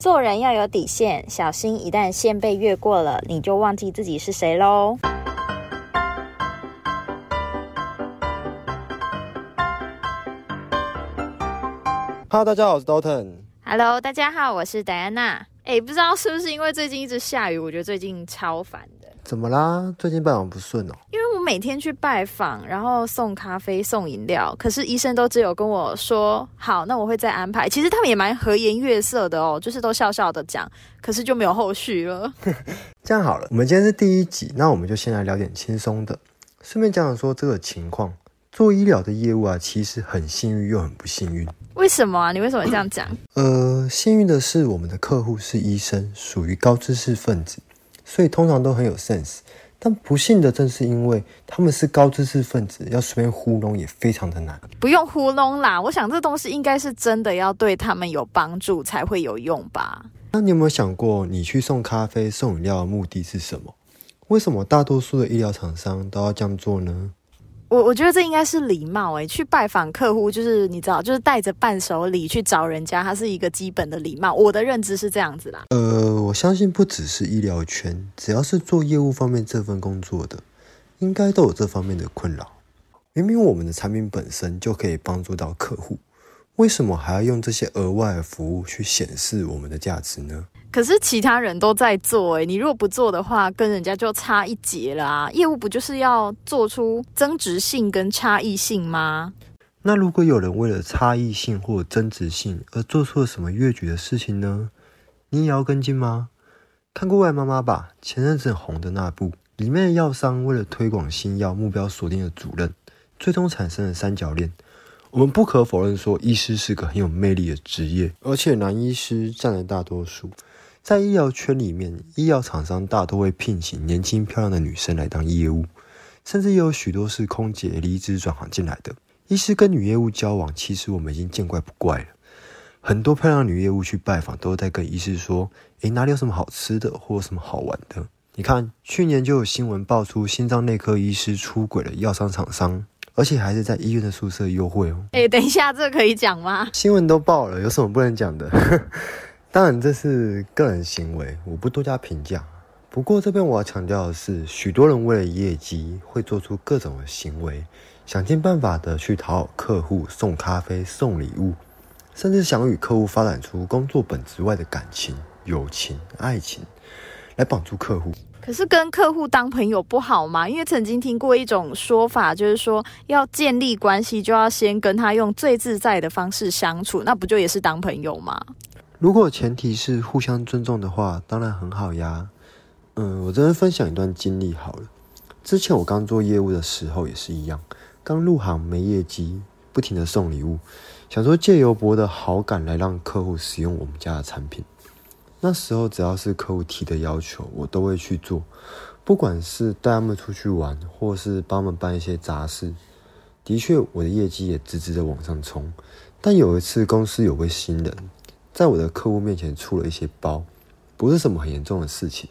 做人要有底线，小心一旦线被越过了，你就忘记自己是谁喽。Hello，大家好，我是 Dalton。Hello，大家好，我是戴安娜。哎，不知道是不是因为最近一直下雨，我觉得最近超烦的。怎么啦？最近拜访不顺哦？因为我每天去拜访，然后送咖啡、送饮料，可是医生都只有跟我说好，那我会再安排。其实他们也蛮和颜悦色的哦，就是都笑笑的讲，可是就没有后续了。这样好了，我们今天是第一集，那我们就先来聊点轻松的，顺便讲讲说这个情况。做医疗的业务啊，其实很幸运又很不幸运。为什么啊？你为什么这样讲？呃，幸运的是我们的客户是医生，属于高知识分子，所以通常都很有 sense。但不幸的正是因为他们是高知识分子，要随便糊弄也非常的难。不用糊弄啦，我想这东西应该是真的要对他们有帮助才会有用吧。那你有没有想过，你去送咖啡、送饮料的目的是什么？为什么大多数的医疗厂商都要这样做呢？我我觉得这应该是礼貌诶、去拜访客户就是你知道，就是带着伴手礼去找人家，它是一个基本的礼貌。我的认知是这样子啦。呃，我相信不只是医疗圈，只要是做业务方面这份工作的，应该都有这方面的困扰。明明我们的产品本身就可以帮助到客户，为什么还要用这些额外的服务去显示我们的价值呢？可是其他人都在做诶、你如果不做的话，跟人家就差一截啦、业务不就是要做出增值性跟差异性吗？那如果有人为了差异性或增值性而做出了什么越矩的事情呢？你也要跟进吗？看过《外妈妈》吧？前阵子很红的那部，里面的药商为了推广新药，目标锁定了主任，最终产生了三角恋。我们不可否认说，医师是个很有魅力的职业，而且男医师占了大多数。在医疗圈里面，医药厂商大多会聘请年轻漂亮的女生来当业务，甚至也有许多是空姐离职转行进来的。医师跟女业务交往，其实我们已经见怪不怪了。很多漂亮女业务去拜访，都在跟医师说：“诶，哪里有什么好吃的，或有什么好玩的？”你看，去年就有新闻爆出心脏内科医师出轨了药商厂商，而且还是在医院的宿舍幽会哦。诶，等一下，这个可以讲吗？新闻都爆了，有什么不能讲的？当然这是个人行为，我不多加评价。不过这边我要强调的是，许多人为了业绩会做出各种的行为，想尽办法的去讨好客户，送咖啡、送礼物，甚至想与客户发展出工作本质外的感情、友情、爱情，来绑住客户。可是跟客户当朋友不好吗？因为曾经听过一种说法，就是说要建立关系，就要先跟他用最自在的方式相处，那不就也是当朋友吗？如果前提是互相尊重的话，当然很好呀。嗯，我这边分享一段经历好了。之前我刚做业务的时候也是一样，刚入行没业绩，不停的送礼物，想说借由博得好感来让客户使用我们家的产品。那时候只要是客户提的要求，我都会去做，不管是带他们出去玩，或是帮他们办一些杂事。的确，我的业绩也直直的往上冲。但有一次公司有位新人，在我的客户面前出了一些包，不是什么很严重的事情，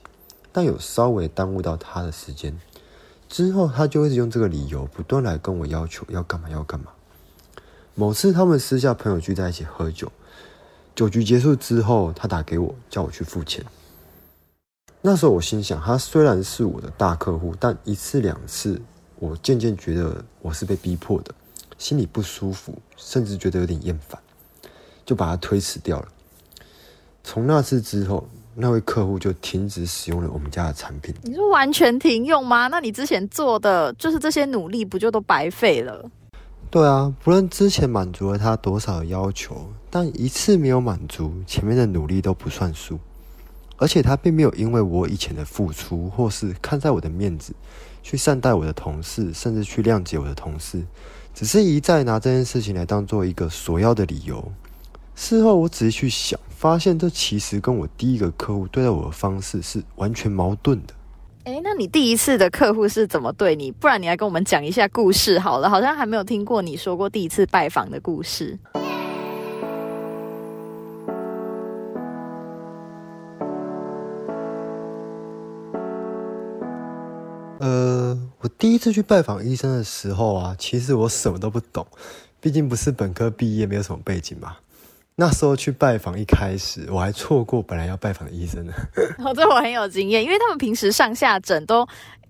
但有稍微耽误到他的时间。之后他就一直用这个理由，不断来跟我要求要干嘛要干嘛。某次他们私下朋友聚在一起喝酒，酒局结束之后，他打给我叫我去付钱。那时候我心想，他虽然是我的大客户，但一次两次，我渐渐觉得我是被逼迫的，心里不舒服，甚至觉得有点厌烦，就把它推迟掉了。从那次之后，那位客户就停止使用了我们家的产品。你说完全停用吗？那你之前做的就是这些努力，不就都白费了？对啊，不论之前满足了他多少的要求，但一次没有满足，前面的努力都不算数。而且他并没有因为我以前的付出，或是看在我的面子，去善待我的同事，甚至去谅解我的同事，只是一再拿这件事情来当做一个索要的理由。事后我仔细去想，发现这其实跟我第一个客户对待我的方式是完全矛盾的。诶，那你第一次的客户是怎么对你？不然你来跟我们讲一下故事好了，好像还没有听过你说过第一次拜访的故事。呃，我第一次去拜访医生的时候啊，其实我什么都不懂，毕竟不是本科毕业，没有什么背景嘛。那时候去拜访，一开始我还错过本来要拜访的医生呢。哦，这我很有经验，因为他们平时上下诊都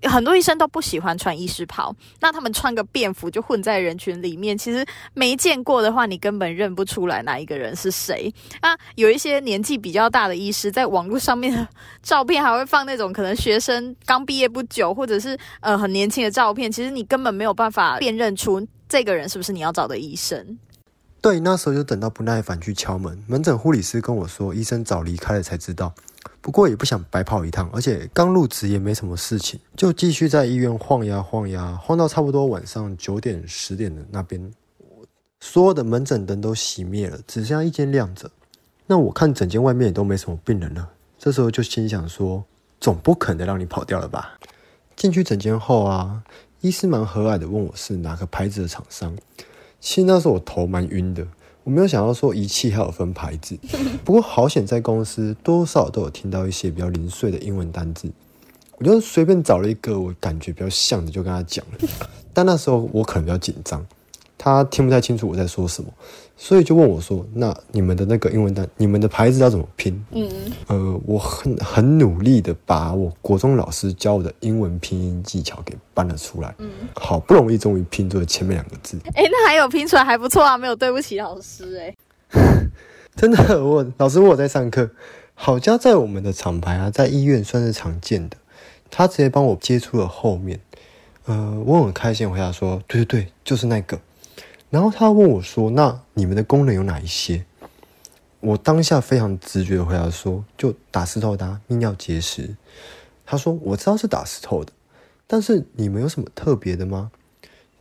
很多医生都不喜欢穿医师袍，那他们穿个便服就混在人群里面，其实没见过的话，你根本认不出来哪一个人是谁。啊，有一些年纪比较大的医师，在网络上面的照片还会放那种可能学生刚毕业不久，或者是呃很年轻的照片，其实你根本没有办法辨认出这个人是不是你要找的医生。对，那时候就等到不耐烦去敲门，门诊护理师跟我说，医生早离开了才知道。不过也不想白跑一趟，而且刚入职也没什么事情，就继续在医院晃呀晃呀，晃到差不多晚上九点十点的那边，所有的门诊灯都熄灭了，只剩下一间亮着。那我看整间外面也都没什么病人了，这时候就心想说，总不可能让你跑掉了吧？进去整间后啊，医师蛮和蔼的问我是哪个牌子的厂商。其实那时候我头蛮晕的，我没有想到说仪器还有分牌子。不过好险在公司多少都有听到一些比较零碎的英文单字，我就随便找了一个我感觉比较像的就跟他讲了。但那时候我可能比较紧张。他听不太清楚我在说什么，所以就问我说：“那你们的那个英文单，你们的牌子要怎么拼？”嗯，呃，我很很努力的把我国中老师教我的英文拼音技巧给搬了出来。嗯，好不容易终于拼出了前面两个字。哎，那还有拼出来还不错啊，没有对不起老师哎。真的，我老师我在上课，好家在我们的厂牌啊，在医院算是常见的。他直接帮我接出了后面。呃，我很开心回答说：“对对对，就是那个。”然后他问我说：“那你们的功能有哪一些？”我当下非常直觉的回答说：“就打石头的泌尿结石。”他说：“我知道是打石头的，但是你们有什么特别的吗？”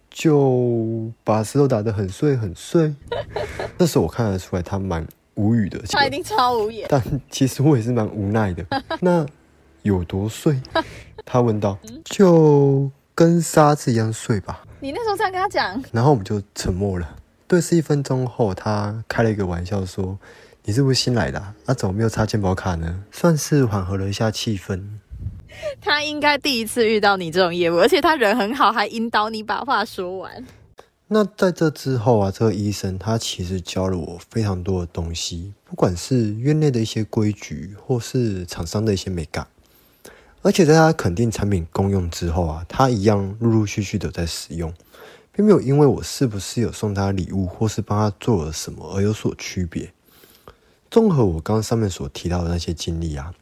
就把石头打得很碎很碎。那时候我看得出来他蛮无语的，他一定超无语。但其实我也是蛮无奈的。那有多碎？他问道：“就跟沙子一样碎吧。”你那时候这样跟他讲，然后我们就沉默了。对视一分钟后，他开了一个玩笑说：“你是不是新来的？啊，怎么没有插健保卡呢？”算是缓和了一下气氛。他应该第一次遇到你这种业务，而且他人很好，还引导你把话说完。那在这之后啊，这个医生他其实教了我非常多的东西，不管是院内的一些规矩，或是厂商的一些美感。而且在他肯定产品功用之后啊，他一样陆陆续续的在使用，并没有因为我是不是有送他礼物或是帮他做了什么而有所区别。综合我刚上面所提到的那些经历啊，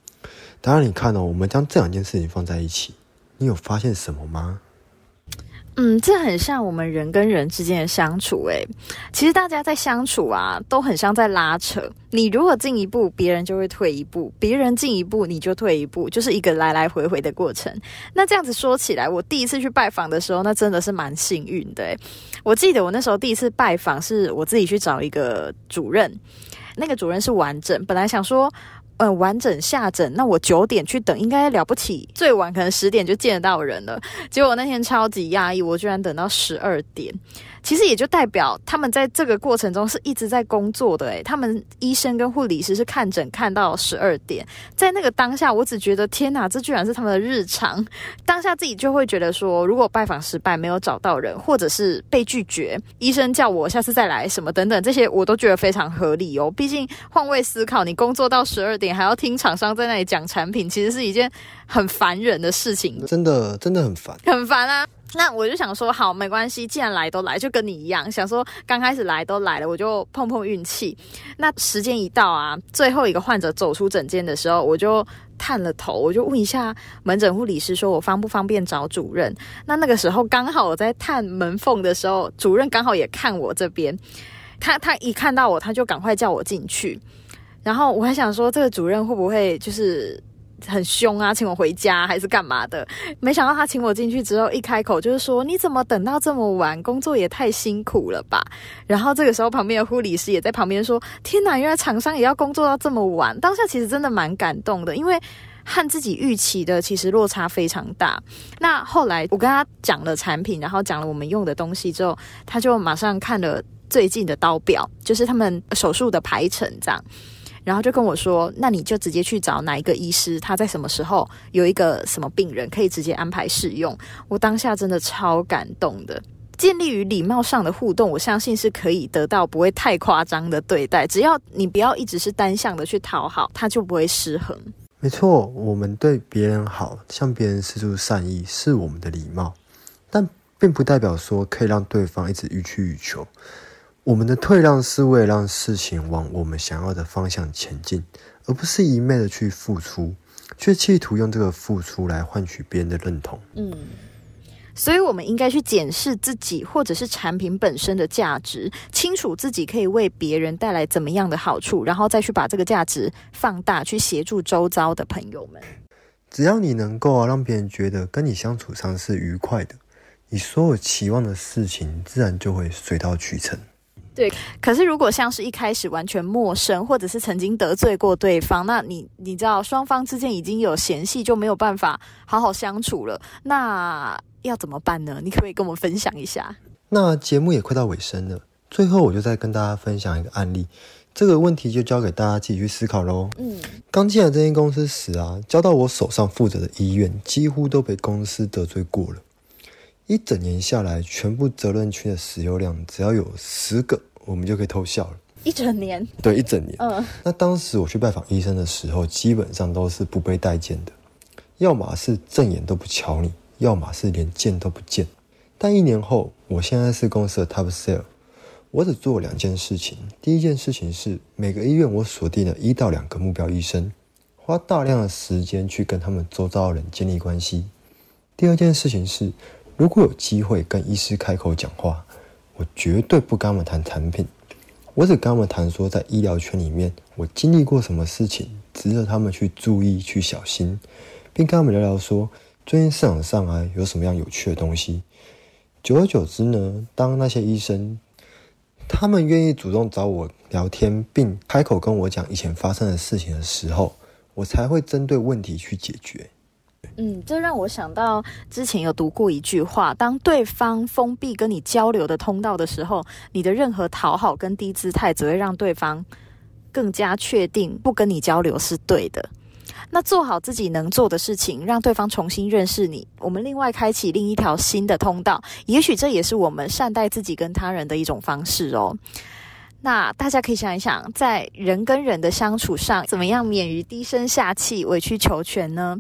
当然你看到我们将这两件事情放在一起，你有发现什么吗？嗯，这很像我们人跟人之间的相处。诶，其实大家在相处啊，都很像在拉扯。你如果进一步，别人就会退一步；别人进一步，你就退一步，就是一个来来回回的过程。那这样子说起来，我第一次去拜访的时候，那真的是蛮幸运的。我记得我那时候第一次拜访，是我自己去找一个主任，那个主任是完整。本来想说。完整下诊，那我九点去等，应该了不起，最晚可能十点就见得到人了。结果那天超级压抑，我居然等到十二点。其实也就代表他们在这个过程中是一直在工作的，诶，他们医生跟护理师是看诊看到十二点，在那个当下，我只觉得天哪，这居然是他们的日常。当下自己就会觉得说，如果拜访失败，没有找到人，或者是被拒绝，医生叫我下次再来什么等等，这些我都觉得非常合理哦。毕竟换位思考，你工作到十二点还要听厂商在那里讲产品，其实是一件很烦人的事情，真的真的很烦，很烦啊。那我就想说，好，没关系，既然来都来，就跟你一样，想说刚开始来都来了，我就碰碰运气。那时间一到啊，最后一个患者走出诊间的时候，我就探了头，我就问一下门诊护理师，说我方不方便找主任？那那个时候刚好我在探门缝的时候，主任刚好也看我这边，他他一看到我，他就赶快叫我进去。然后我还想说，这个主任会不会就是？很凶啊，请我回家还是干嘛的？没想到他请我进去之后，一开口就是说：“你怎么等到这么晚？工作也太辛苦了吧！”然后这个时候，旁边的护理师也在旁边说：“天哪，原来厂商也要工作到这么晚。”当下其实真的蛮感动的，因为和自己预期的其实落差非常大。那后来我跟他讲了产品，然后讲了我们用的东西之后，他就马上看了最近的刀表，就是他们手术的排程这样。然后就跟我说：“那你就直接去找哪一个医师，他在什么时候有一个什么病人可以直接安排试用。”我当下真的超感动的。建立于礼貌上的互动，我相信是可以得到不会太夸张的对待。只要你不要一直是单向的去讨好，他就不会失衡。没错，我们对别人好，向别人施出善意是我们的礼貌，但并不代表说可以让对方一直予取予求。我们的退让是为了让事情往我们想要的方向前进，而不是一昧的去付出，却企图用这个付出来换取别人的认同。嗯。所以，我们应该去检视自己或者是产品本身的价值，清楚自己可以为别人带来怎么样的好处，然后再去把这个价值放大，去协助周遭的朋友们。只要你能够让别人觉得跟你相处上是愉快的，你所有期望的事情自然就会水到渠成。对，可是如果像是一开始完全陌生，或者是曾经得罪过对方，那你你知道双方之间已经有嫌隙，就没有办法好好相处了。那要怎么办呢？你可不可以跟我们分享一下？那节目也快到尾声了，最后我就再跟大家分享一个案例。这个问题就交给大家自己去思考喽。嗯，刚进来这间公司时啊，交到我手上负责的医院，几乎都被公司得罪过了。一整年下来，全部责任区的使用量只要有十个，我们就可以偷笑了。一整年？对，一整年。嗯。那当时我去拜访医生的时候，基本上都是不被待见的，要么是正眼都不瞧你，要么是连见都不见。但一年后，我现在是公司的 top sale，我只做两件事情。第一件事情是每个医院我锁定了一到两个目标医生，花大量的时间去跟他们周遭的人建立关系。第二件事情是。如果有机会跟医师开口讲话，我绝对不跟他们谈产品，我只跟他们谈说，在医疗圈里面我经历过什么事情，值得他们去注意、去小心，并跟他们聊聊说，最近市场上啊有什么样有趣的东西。久而久之呢，当那些医生他们愿意主动找我聊天，并开口跟我讲以前发生的事情的时候，我才会针对问题去解决。嗯，这让我想到之前有读过一句话：当对方封闭跟你交流的通道的时候，你的任何讨好跟低姿态只会让对方更加确定不跟你交流是对的。那做好自己能做的事情，让对方重新认识你，我们另外开启另一条新的通道，也许这也是我们善待自己跟他人的一种方式哦。那大家可以想一想，在人跟人的相处上，怎么样免于低声下气、委曲求全呢？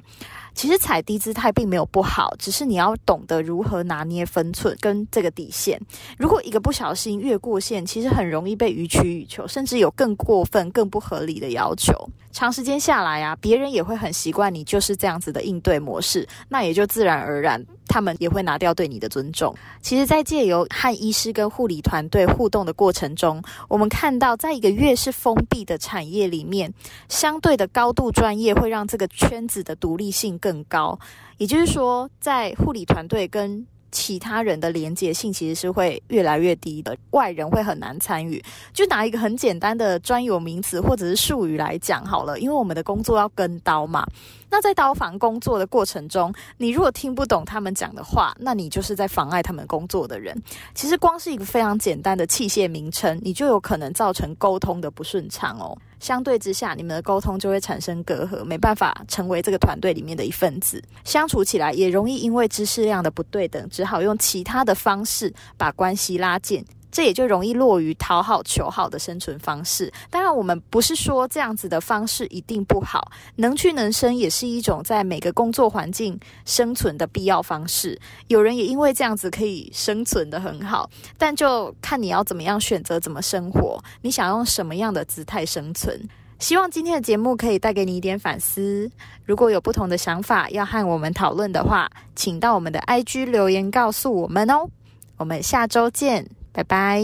其实踩低姿态并没有不好，只是你要懂得如何拿捏分寸跟这个底线。如果一个不小心越过线，其实很容易被予取予求，甚至有更过分、更不合理的要求。长时间下来啊，别人也会很习惯你就是这样子的应对模式，那也就自然而然。他们也会拿掉对你的尊重。其实，在借由和医师跟护理团队互动的过程中，我们看到，在一个越是封闭的产业里面，相对的高度专业会让这个圈子的独立性更高。也就是说，在护理团队跟其他人的连接性其实是会越来越低的，外人会很难参与。就拿一个很简单的专有名词或者是术语来讲好了，因为我们的工作要跟刀嘛。那在刀房工作的过程中，你如果听不懂他们讲的话，那你就是在妨碍他们工作的人。其实光是一个非常简单的器械名称，你就有可能造成沟通的不顺畅哦。相对之下，你们的沟通就会产生隔阂，没办法成为这个团队里面的一份子，相处起来也容易因为知识量的不对等，只好用其他的方式把关系拉近。这也就容易落于讨好求好的生存方式。当然，我们不是说这样子的方式一定不好，能屈能伸也是一种在每个工作环境生存的必要方式。有人也因为这样子可以生存的很好，但就看你要怎么样选择怎么生活，你想用什么样的姿态生存。希望今天的节目可以带给你一点反思。如果有不同的想法要和我们讨论的话，请到我们的 IG 留言告诉我们哦。我们下周见。拜拜。